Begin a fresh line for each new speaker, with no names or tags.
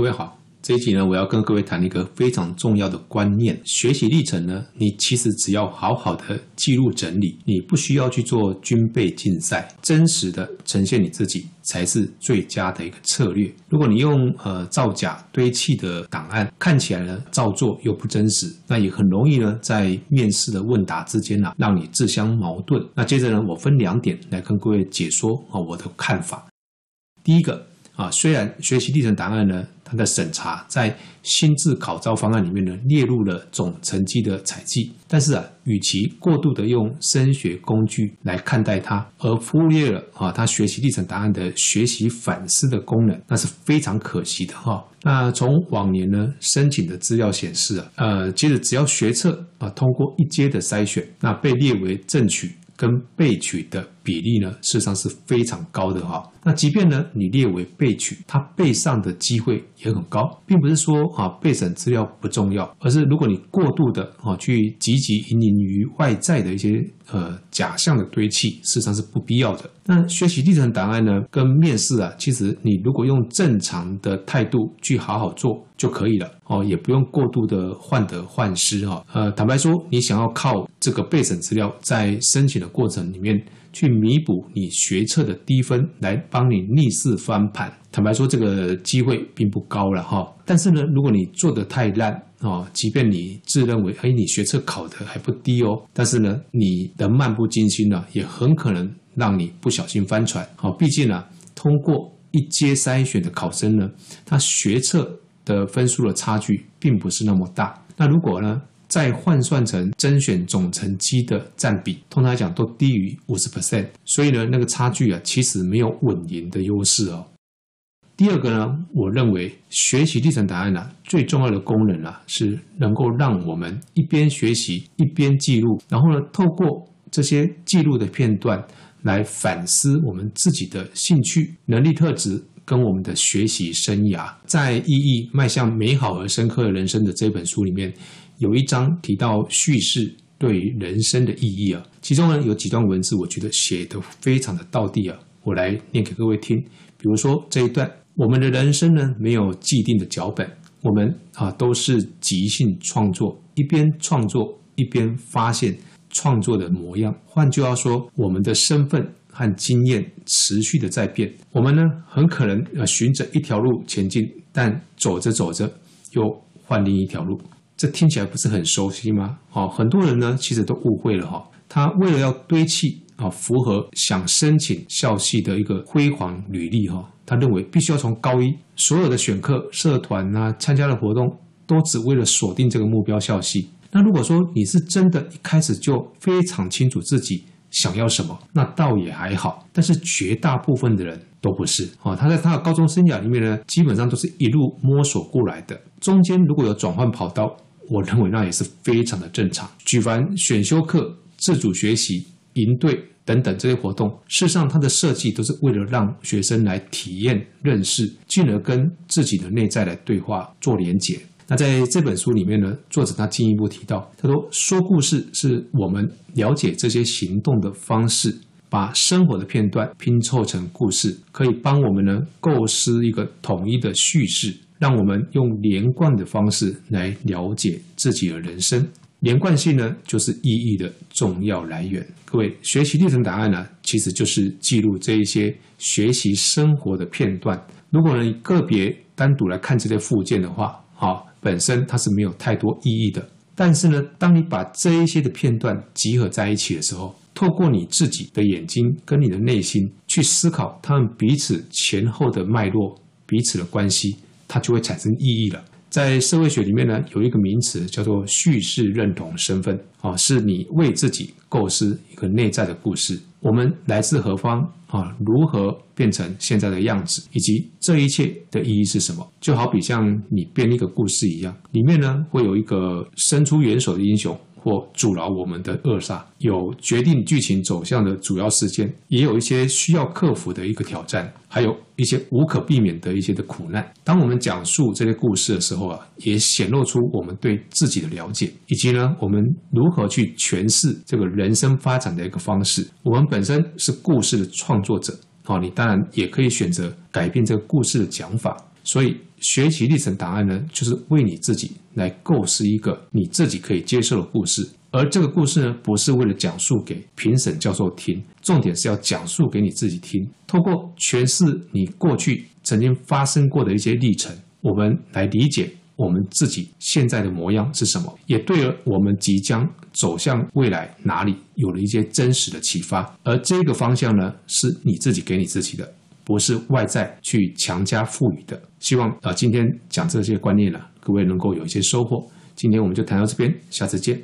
各位好。这一集呢，我要跟各位谈一个非常重要的观念：学习历程呢，你其实只要好好的记录整理，你不需要去做军备竞赛，真实的呈现你自己才是最佳的一个策略。如果你用呃造假堆砌的档案，看起来呢照做又不真实，那也很容易呢在面试的问答之间呢、啊，让你自相矛盾。那接着呢，我分两点来跟各位解说啊我的看法。第一个。啊，虽然学习历程档案呢，它的审查在新制考招方案里面呢列入了总成绩的采计，但是啊，与其过度的用升学工具来看待它，而忽略了啊，它学习历程档案的学习反思的功能，那是非常可惜的哈。那从往年呢申请的资料显示啊，呃，其实只要学测啊通过一阶的筛选，那被列为正取跟备取的比例呢，事实上是非常高的哈。那即便呢，你列为备取，它备上的机会也很高，并不是说啊备审资料不重要，而是如果你过度的啊去汲汲营营于外在的一些呃假象的堆砌，事实上是不必要的。那学习历程档案呢，跟面试啊，其实你如果用正常的态度去好好做就可以了哦，也不用过度的患得患失哈。呃，坦白说，你想要靠这个备审资料在申请的过程里面。去弥补你学测的低分，来帮你逆势翻盘。坦白说，这个机会并不高了哈。但是呢，如果你做得太烂哦，即便你自认为哎，你学测考得还不低哦，但是呢，你的漫不经心呢，也很可能让你不小心翻船。好，毕竟呢，通过一阶筛选的考生呢，他学测的分数的差距并不是那么大。那如果呢，再换算成甄选总成绩的占比，通常来讲都低于五十 percent，所以呢，那个差距啊，其实没有稳赢的优势哦。第二个呢，我认为学习历程档案啊，最重要的功能啊，是能够让我们一边学习一边记录，然后呢，透过这些记录的片段来反思我们自己的兴趣、能力特质跟我们的学习生涯。在《意义迈向美好而深刻的人生》的这本书里面。有一章提到叙事对于人生的意义啊，其中呢有几段文字，我觉得写得非常的道地啊，我来念给各位听。比如说这一段，我们的人生呢没有既定的脚本，我们啊都是即兴创作，一边创作一边发现创作的模样。换句话说，我们的身份和经验持续的在变，我们呢很可能呃循着一条路前进，但走着走着又换另一条路。这听起来不是很熟悉吗？哦，很多人呢其实都误会了哈。他为了要堆砌啊，符合想申请校系的一个辉煌履历哈，他认为必须要从高一所有的选课、社团啊、参加的活动，都只为了锁定这个目标校系。那如果说你是真的一开始就非常清楚自己想要什么，那倒也还好。但是绝大部分的人都不是啊，他在他的高中生涯里面呢，基本上都是一路摸索过来的，中间如果有转换跑道。我认为那也是非常的正常。举凡选修课、自主学习、营队等等这些活动，事实上它的设计都是为了让学生来体验、认识，进而跟自己的内在来对话、做连结。那在这本书里面呢，作者他进一步提到，他说说故事是我们了解这些行动的方式，把生活的片段拼凑成故事，可以帮我们呢构思一个统一的叙事。让我们用连贯的方式来了解自己的人生。连贯性呢，就是意义的重要来源。各位，学习历程档案呢，其实就是记录这一些学习生活的片段。如果你个别单独来看这些附件的话，好，本身它是没有太多意义的。但是呢，当你把这一些的片段集合在一起的时候，透过你自己的眼睛跟你的内心去思考他们彼此前后的脉络、彼此的关系。它就会产生意义了。在社会学里面呢，有一个名词叫做叙事认同身份，啊，是你为自己构思一个内在的故事。我们来自何方啊？如何变成现在的样子？以及这一切的意义是什么？就好比像你编一个故事一样，里面呢会有一个伸出援手的英雄。或阻挠我们的扼杀，有决定剧情走向的主要事件，也有一些需要克服的一个挑战，还有一些无可避免的一些的苦难。当我们讲述这些故事的时候啊，也显露出我们对自己的了解，以及呢，我们如何去诠释这个人生发展的一个方式。我们本身是故事的创作者，好，你当然也可以选择改变这个故事的讲法。所以学习历程档案呢，就是为你自己来构思一个你自己可以接受的故事。而这个故事呢，不是为了讲述给评审教授听，重点是要讲述给你自己听。透过诠释你过去曾经发生过的一些历程，我们来理解我们自己现在的模样是什么，也对了我们即将走向未来哪里有了一些真实的启发。而这个方向呢，是你自己给你自己的，不是外在去强加赋予的。希望啊，今天讲这些观念呢，各位能够有一些收获。今天我们就谈到这边，下次见。